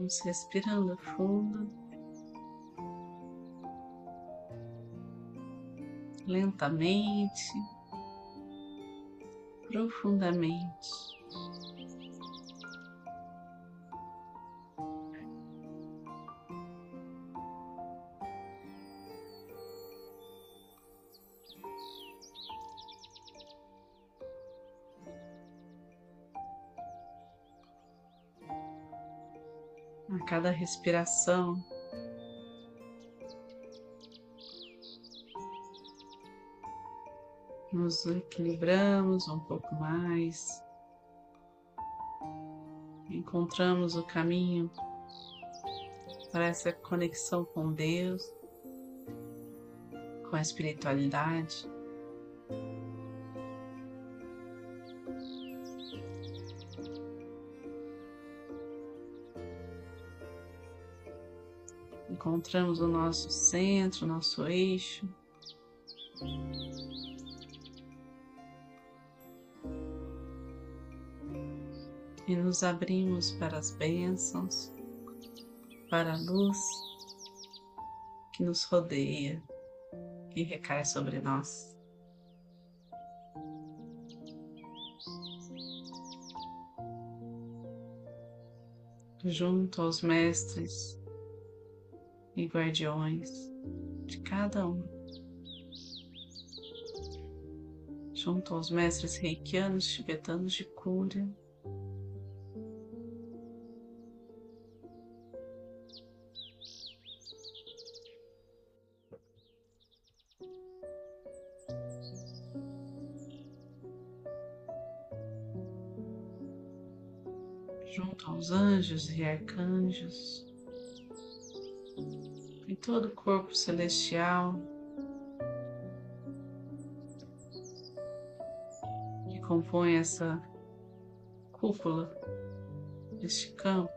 Vamos respirando fundo. Lentamente, profundamente. A cada respiração. Nos equilibramos um pouco mais, encontramos o caminho para essa conexão com Deus, com a espiritualidade. Encontramos o nosso centro, o nosso eixo. E nos abrimos para as bênçãos, para a luz que nos rodeia, que recai sobre nós. Junto aos mestres e guardiões de cada um. Junto aos mestres reikianos tibetanos de cura, junto aos anjos e arcanjos, todo o corpo celestial que compõe essa cúpula deste campo,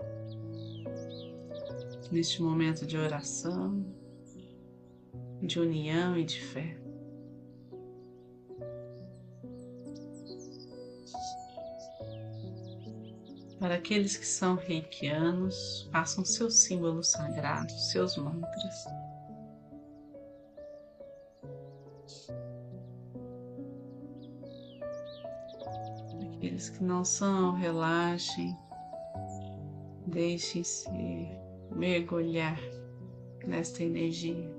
neste momento de oração, de união e de fé. Para aqueles que são reikianos, façam seus símbolos sagrados, seus mantras. Aqueles que não são, relaxem, deixem-se mergulhar nesta energia.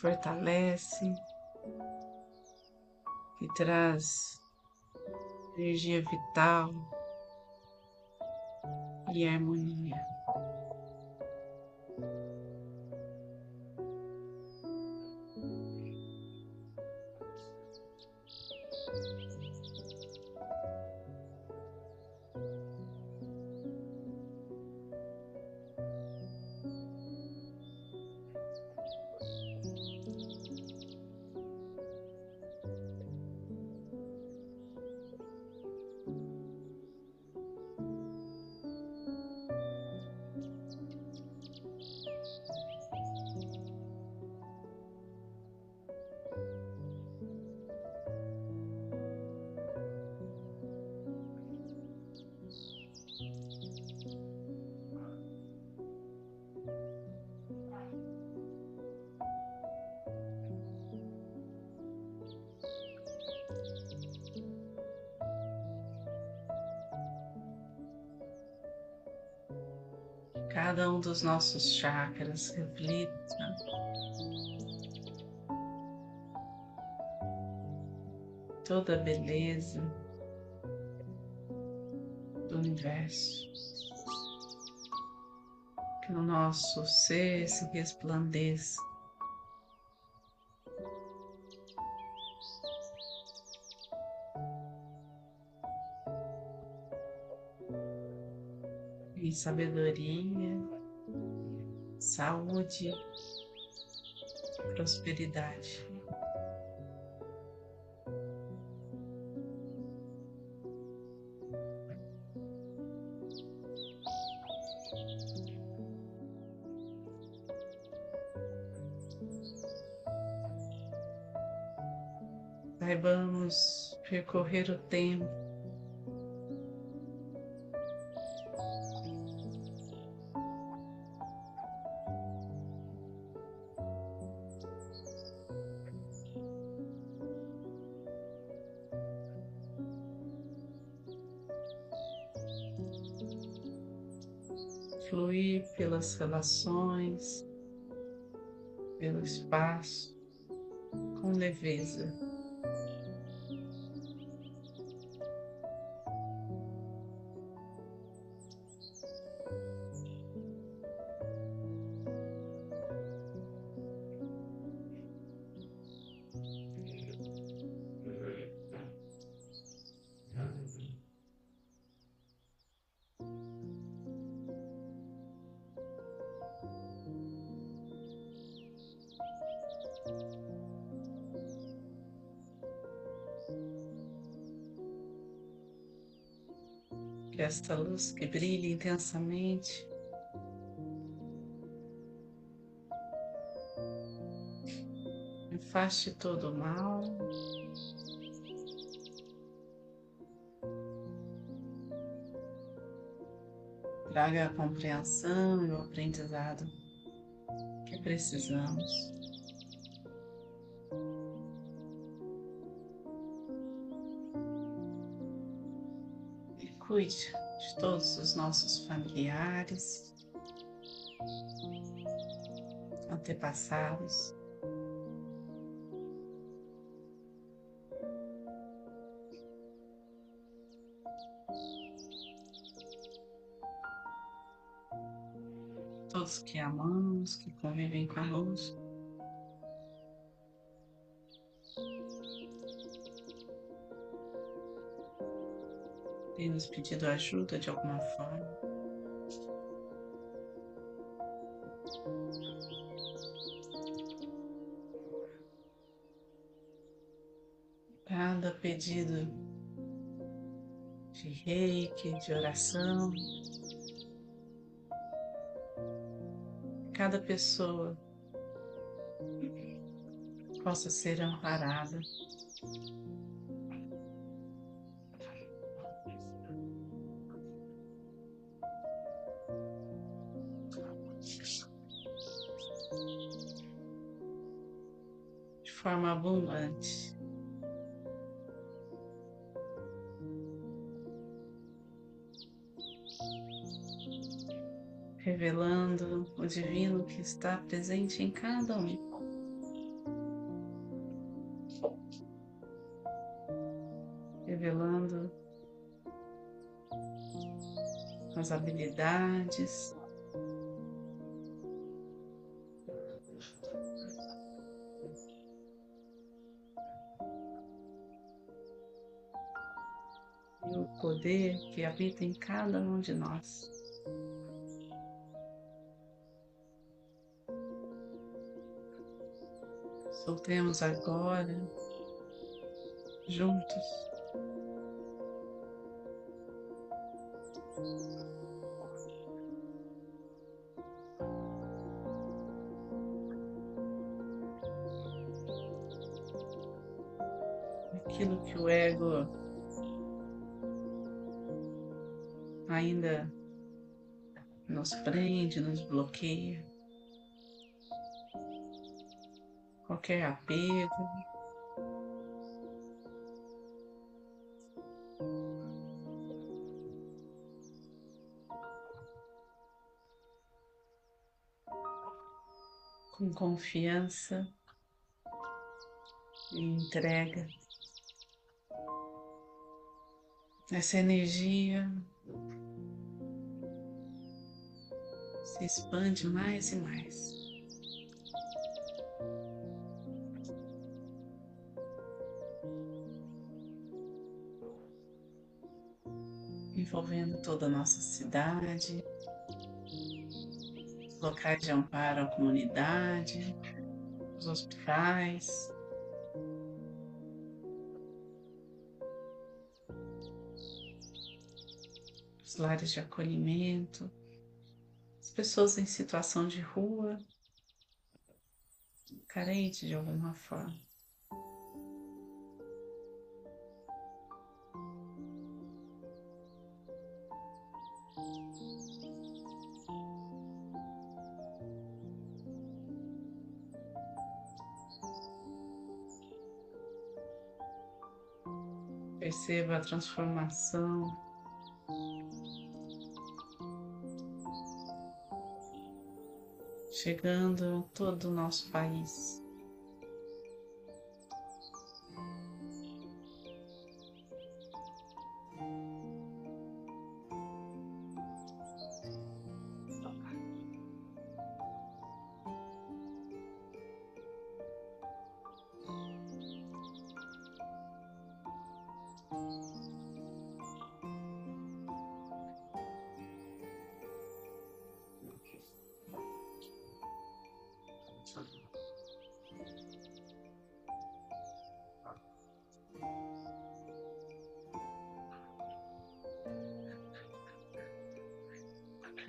Fortalece e traz energia vital e harmonia. Cada um dos nossos chakras reflita toda a beleza do universo. Que o nosso ser se resplandeça. Sabedoria, saúde, prosperidade. Saibamos percorrer o tempo fluir pelas relações, pelo espaço, com leveza. Que esta luz que brilha intensamente afaste todo o mal. Traga a compreensão e o aprendizado que precisamos. Cuide de todos os nossos familiares, antepassados. Todos que amamos, que convivem conosco. Tem nos pedido ajuda de alguma forma. Cada pedido de reiki, de oração, cada pessoa possa ser amparada. Forma abundante. Revelando o divino que está presente em cada um. Revelando as habilidades, poder que habita em cada um de nós. Soltemos agora, juntos, aquilo que o ego ainda nos prende, nos bloqueia. Qualquer apego. Com confiança e entrega essa energia se expande mais e mais. Envolvendo toda a nossa cidade, locais de amparo à comunidade, os hospitais, os lares de acolhimento, pessoas em situação de rua, carente de alguma forma. Perceba a transformação chegando todo o nosso país.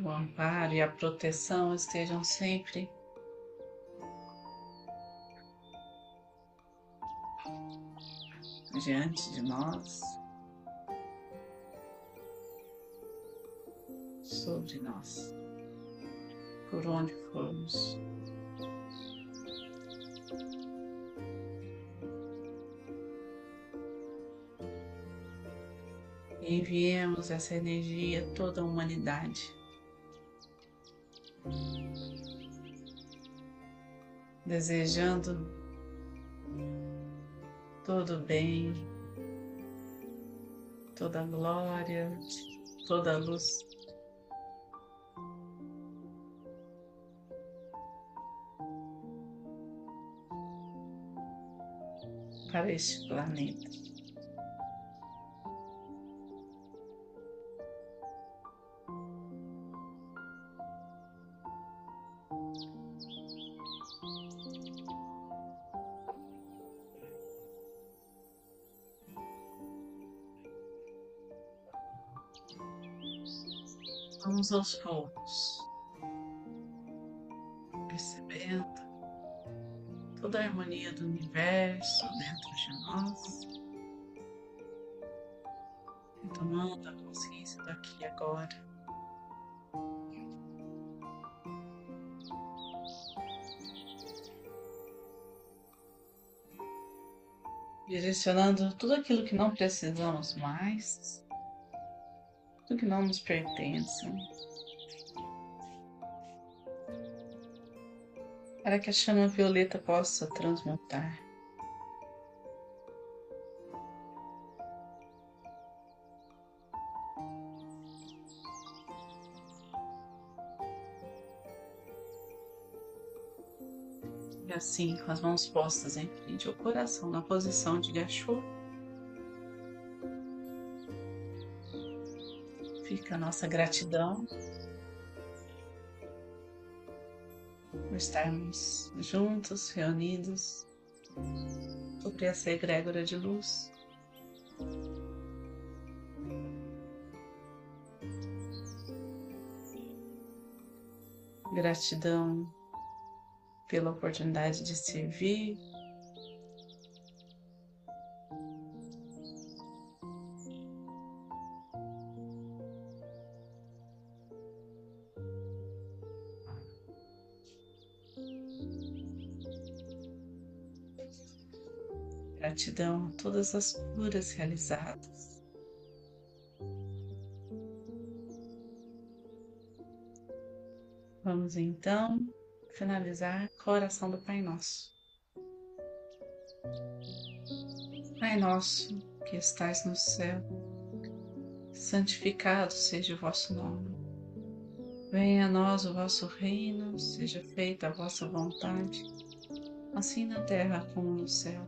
O amparo e a proteção estejam sempre diante de nós, sobre nós, por onde formos. Enviemos essa energia a toda a humanidade. Desejando todo bem, toda glória, toda luz. Para este planeta. Vamos aos poucos, percebendo toda a harmonia do universo dentro de nós, tomando a consciência daqui agora. Direcionando tudo aquilo que não precisamos mais do que não nos pertence. Para que a chama violeta possa transmutar. E assim, com as mãos postas em frente ao coração, na posição de gachô, fica a nossa gratidão por estarmos juntos, reunidos sobre essa egrégora de luz. Gratidão pela oportunidade de servir, Gratidão a todas as curas realizadas. Vamos então finalizar com a oração do Pai Nosso. Pai Nosso que estais no céu, santificado seja o vosso nome. Venha a nós o vosso reino, seja feita a vossa vontade, assim na terra como no céu.